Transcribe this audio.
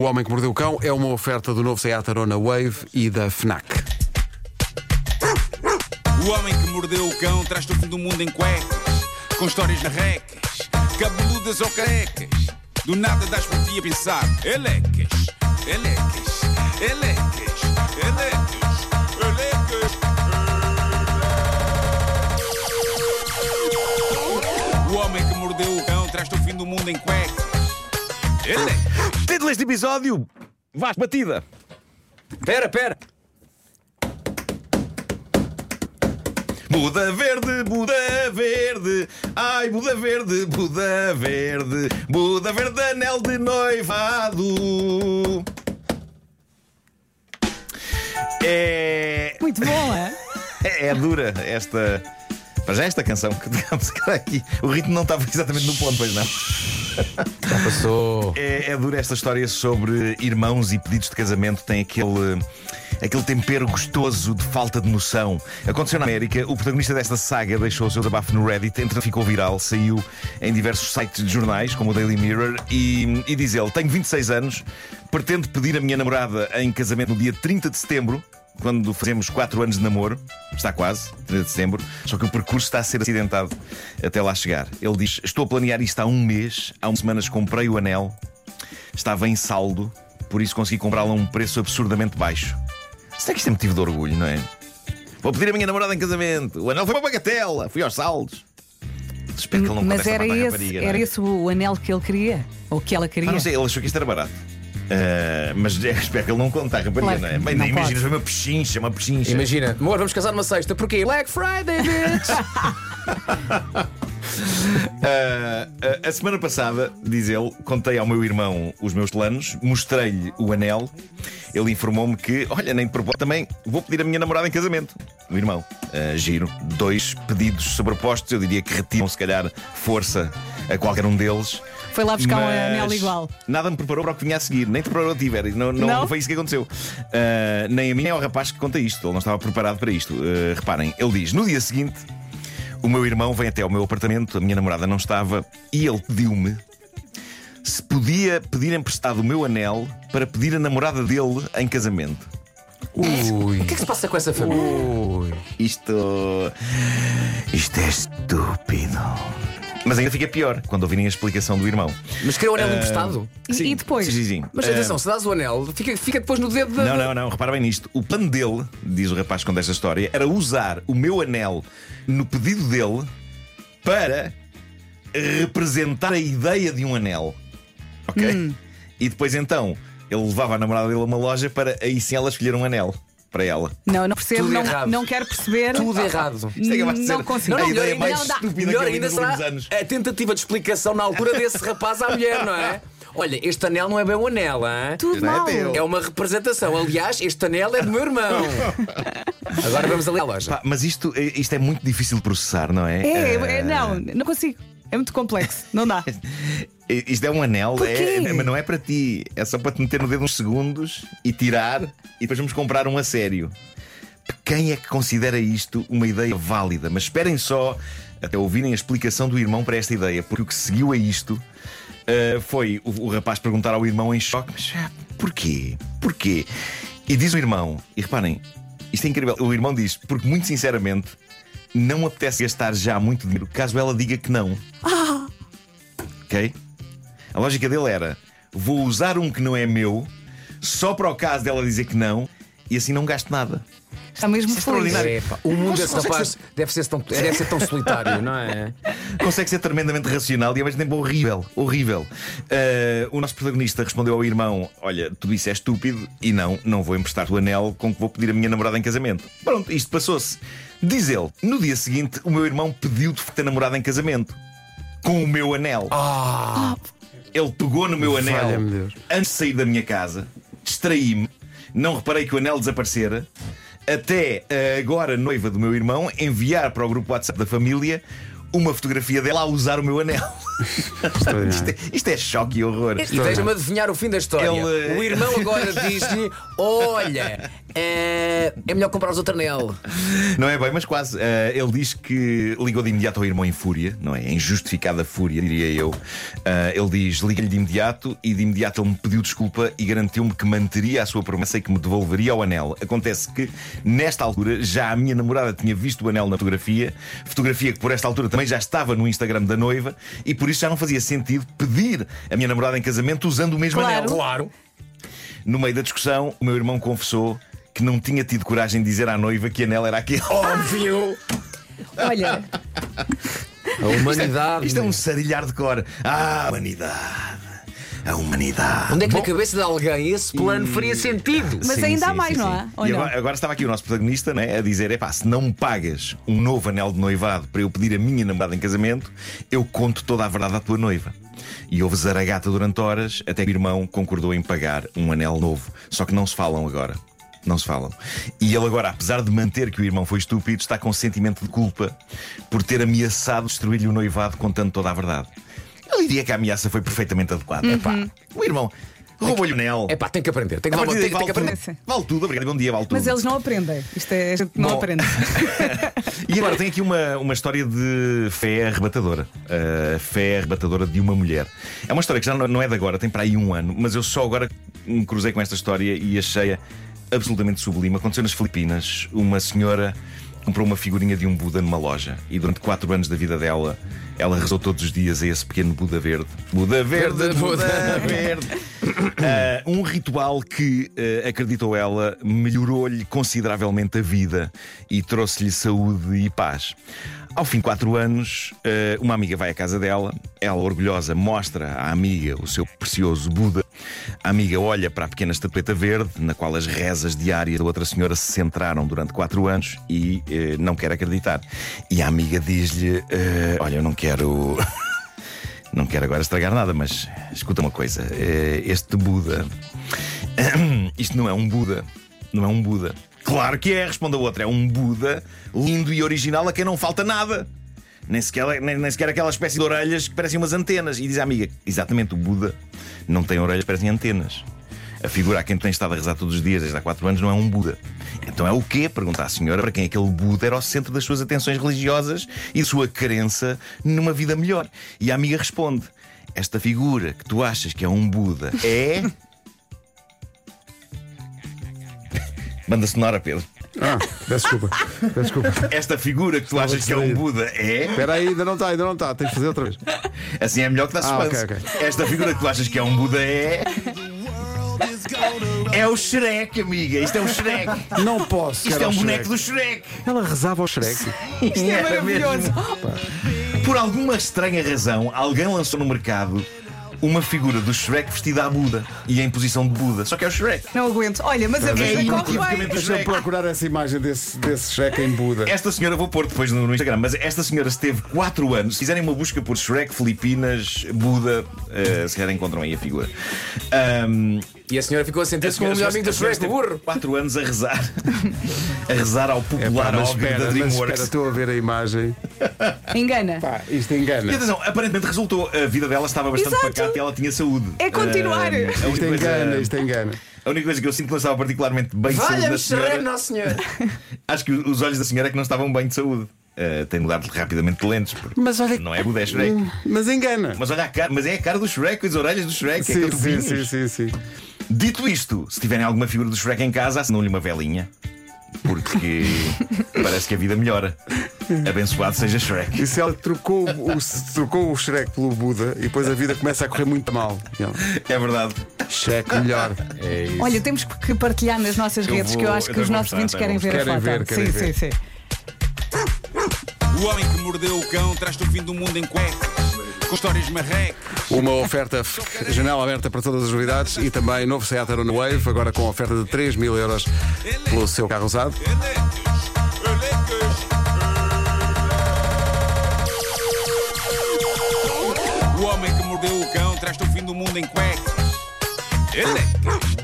O Homem que Mordeu o Cão é uma oferta do novo Seat Arona Wave e da FNAC. O homem que mordeu o cão traz-te o fim do mundo em cuecas, com histórias narrecas, cabeludas ou carecas. Do nada das por ti a pensar, elecas, elecas, elecas, elecas, elecas. O homem que mordeu o cão traz-te o fim do mundo em cuecas. Elecas. Título deste episódio: Vasco Batida. Pera, pera. Buda verde, Buda verde, ai Buda verde, Buda verde, Buda verde, anel de noivado. É, Muito bom, é? é, é dura esta. Para já esta canção que digamos que aqui. O ritmo não estava exatamente no ponto, pois não. Já passou. É, é dura esta história sobre irmãos e pedidos de casamento. Tem aquele, aquele tempero gostoso de falta de noção. Aconteceu na América. O protagonista desta saga deixou o seu desabafo no Reddit. Entretanto, ficou viral. Saiu em diversos sites de jornais, como o Daily Mirror. E, e diz ele: Tenho 26 anos. Pretendo pedir a minha namorada em casamento no dia 30 de setembro. Quando fazemos 4 anos de namoro, está quase, 30 de setembro, só que o percurso está a ser acidentado até lá chegar. Ele diz: Estou a planear isto há um mês, há umas semanas comprei o anel, estava em saldo, por isso consegui comprá-lo a um preço absurdamente baixo. Será que isto é motivo de orgulho, não é? Vou pedir a minha namorada em casamento. O anel foi uma bagatela, fui aos saldos. Espero que ele não Mas era esse, é? era esse o anel que ele queria? Ou que ela queria? Ah, não sei, ele achou que isto era barato. Ah, mas espero que ele não conte à rapariga, Claro não é? Bem, não nem imaginas, pode. foi uma pechincha, uma pechincha. Imagina, amor, vamos casar numa sexta. Porquê? Black Friday, bitch! Ah, a semana passada, diz ele, contei ao meu irmão os meus planos, mostrei-lhe o anel. Ele informou-me que, olha, nem de propósito, também vou pedir a minha namorada em casamento. O irmão, ah, giro, dois pedidos sobrepostos, eu diria que retiram, se calhar, força a qualquer um deles. Foi lá buscar um anel igual. Nada me preparou para o que vinha a seguir, nem te preparou a ti, Vera. Não, não, Não? foi isso que aconteceu. Ah, nem a mim, nem ao rapaz que conta isto. Ele não estava preparado para isto. Ah, reparem, ele diz: no dia seguinte, o meu irmão vem até ao meu apartamento, a minha namorada não estava, e ele pediu-me se podia pedir emprestado o meu anel para pedir a namorada dele em casamento. Ui. O que é que se passa com essa família? Ui. Isto. Isto é estúpido. Mas ainda fica pior quando ouvirem a explicação do irmão. Mas queria o anel emprestado? E, e depois? Sim, sim, sim. Mas Ah, atenção, se dás o anel, fica, fica depois no dedo da. Não, não, não, repara bem nisto. O plano dele, diz o rapaz quando esta história, era usar o meu anel no pedido dele para representar a ideia de um anel. Ok? E depois então ele levava a namorada dele a uma loja para aí sim ela escolher um anel para ela. Não, não percebo, Tudo não, errado. não quero perceber. Tudo errado. Isto é de Não consigo. a Não, ideia melhor mais ainda- estúpida Melhor que eu vi ainda nos últimos será anos. a tentativa de explicação na altura desse rapaz à mulher, não é? Olha, este anel não é bem um anel, hein? Tudo Não é mal. teu. É uma representação. Aliás, este anel é do meu irmão. Agora vamos ali à loja. Pá, mas isto, isto é muito difícil de processar, não é? É, Ah, é, não, não consigo. É muito complexo. Não dá. Isto é um anel, é, mas não é para ti. É só para te meter no dedo uns segundos e tirar, e depois vamos comprar um a sério. Quem é que considera isto uma ideia válida? Mas esperem só até ouvirem a explicação do irmão para esta ideia, porque o que seguiu a isto ah, foi o, o rapaz perguntar ao irmão em choque: Mas ah, porquê? Porquê? E diz o irmão, e reparem, isto é incrível. O irmão diz: Porque muito sinceramente não apetece gastar já muito dinheiro caso ela diga que não. Ok? A lógica dele era: vou usar um que não é meu, só para o caso dela dizer que não, e assim não gasto nada. Está mesmo Isso é feliz. extraordinário. É, pá, o mundo Consegue- desse rapaz deve ser, tão, deve ser tão solitário, não é? Consegue ser tremendamente racional e ao mesmo tempo horrível. Horrível. Ah, o nosso protagonista respondeu ao irmão: Olha, tudo isso é estúpido e não, não vou emprestar o anel com que vou pedir a minha namorada em casamento. Pronto, isto passou-se. Diz ele: No dia seguinte, o meu irmão pediu de ter namorada em casamento com o meu anel. Ah, Ele pegou no meu anel Valha-me Deus. antes de sair da minha casa, distraí-me, não reparei que o anel desaparecera, até a agora noiva do meu irmão enviar para o grupo WhatsApp da família uma fotografia dela a usar o meu anel. isto, é, isto é choque e horror. E deixa-me adivinhar o fim da história. Ele- O irmão agora diz-lhe: Olha, é, é melhor comprar outro anel. Não é bem, mas quase. Eh, ele diz que ligou de imediato ao irmão em fúria, não é? Em justificada fúria, diria eu. Eh, ele diz: liga-lhe de imediato e de imediato ele me pediu desculpa e garantiu-me que manteria a sua promessa e que me devolveria o anel. Acontece que, nesta altura, já a minha namorada tinha visto o anel na fotografia, fotografia que por esta altura também já estava no Instagram da noiva e por isso já não fazia sentido pedir a minha namorada em casamento usando o mesmo Claro. anel. Claro. No meio da discussão, o meu irmão confessou que não tinha tido coragem de dizer à noiva que anel era aquele. Óbvio. Olha, A humanidade. Isto é um sarilhar de cor. Ah, a humanidade. A humanidade. Onde é que na cabeça de alguém esse plano faria sentido? Mas ainda há mais, não há? E não? agora, agora estava aqui o nosso protagonista né, a dizer: epá, se não me pagas um novo anel de noivado para eu pedir a minha namorada em casamento, eu conto toda a verdade à tua noiva. E houve zaragata durante horas, até que o irmão concordou em pagar um anel novo. Só que não se falam agora. Não se falam. E ele agora, apesar de manter que o irmão foi estúpido, está com sentimento de culpa por ter ameaçado destruir-lhe o noivado contando toda a verdade. Eu diria que a ameaça foi perfeitamente adequada. Epá, o irmão roubou-lhe o anel. É pá, tem que aprender. Tem que, partir tem, tem que vale, aprender. tudo. vale tudo, obrigado, bom dia, vale tudo. Mas eles não aprendem. Isto é, a gente não Bom. aprende. E agora tem aqui uma, uma história de fé arrebatadora. A fé arrebatadora de uma mulher. É uma história que já não não é de agora, tem para aí um ano, mas eu só agora me cruzei com esta história e achei-a absolutamente sublime. Aconteceu nas Filipinas. Uma senhora comprou uma figurinha de um Buda numa loja e durante quatro anos da vida dela ela rezou todos os dias a esse pequeno Buda verde. Buda verde, Buda Buda verde. Ah, um ritual que, ah, acreditou ela, melhorou-lhe consideravelmente a vida e trouxe-lhe saúde e paz. Ao fim de quatro anos, ah, uma amiga vai à casa dela, ela, orgulhosa, mostra à amiga o seu precioso Buda. A amiga olha para a pequena estatueta verde, na qual as rezas diárias da outra senhora se centraram durante quatro anos e eh, não quer acreditar. E a amiga diz-lhe: eh, Olha, eu não quero. Não quero agora estragar nada, mas escuta uma coisa: eh, este Buda. Isto não é um Buda. Não é um Buda. Claro que é, responde a outra. É um Buda lindo e original a quem não falta nada. Nem sequer, nem, nem sequer aquela espécie de orelhas que parecem umas antenas. E diz a amiga: Exatamente, o Buda não tem orelhas, parecem antenas. A figura a quem tem estado a rezar todos os dias desde há quatro anos não é um Buda. Então é o quê? Pergunta a senhora para quem aquele Buda era o centro das suas atenções religiosas e sua crença numa vida melhor. E a amiga responde: Esta figura que tu achas que é um Buda é. Banda sonora, Pedro. Ah, peço desculpa. Peço desculpa. Esta figura que tu achas que é um distraído. Buda é. Espera aí, ainda não está, ainda não está. Tens de fazer outra vez. Assim é melhor que dá Ah, suspense. ok, Esta figura que tu achas que é um Buda é. É o Shrek, amiga. Isto é o Shrek. Não posso. Isto quero é um ao boneco Shrek. do Shrek. Ela rezava ao Shrek. Isto é maravilhoso. Por alguma estranha razão, alguém lançou no mercado uma figura do Shrek vestida a Buda e em posição de Buda. Só que é o Shrek. Não aguento. Olha, mas a É vida corre inequivocamente bem. Deixa-me Shrek. procurar essa imagem desse, desse Shrek em Buda. Esta senhora, vou pôr depois no, no Instagram, mas esta senhora esteve 4 anos. Se fizerem uma busca por Shrek, Filipinas, Buda, eh, se calhar encontram aí a figura. Ahm, E a senhora ficou a sentir-se como o melhor amigo do Shrek, o burro. 4 anos a rezar. a rezar ao É popular pá, mas ogre espera, da DreamWorks. estou a ver a imagem. Engana. Pá, isto E engana. atenção, aparentemente resultou. A vida dela estava bastante Exato. pacata e ela tinha saúde. É continuar. A, Isto coisa, engana, isto engana. a única coisa que eu sinto que não estava particularmente bem de saúde Valha-me da Shrek, senhora. Nossa Senhora. Acho que os olhos da senhora é que não estavam bem de saúde. Ah, tem mudar rapidamente de lentes. porque Mas olha. Não é Buda, é Shrek. Mas engana. Mas olha a cara, mas é a cara do Shrek, as orelhas do Shrek, é Sim, aqueles sim, sim, sim, sim. Dito isto, se tiverem alguma figura do Shrek em casa, acendam-lhe uma velinha. Porque parece que a vida melhora. Abençoado seja Shrek. E se ela trocou o, se trocou o Shrek pelo Buda e depois a vida começa a correr muito mal. É verdade. Shrek melhor. É isso. Olha, temos que partilhar nas nossas Eu redes, vou- que eu acho eu que os nossos ouvintes tá, querem vamos- ver a querem foto. ver, querem sim, ver. sim, sim. O homem que mordeu o cão traz-te o fim do mundo em cuecas, com histórias marrecas. Uma oferta janela aberta para todas as novidades e também novo Seat Arona Wave, agora com oferta de 3 mil euros pelo seu carro usado. O homem que mordeu o cão traz-te o fim do mundo em cuecas. Elecas.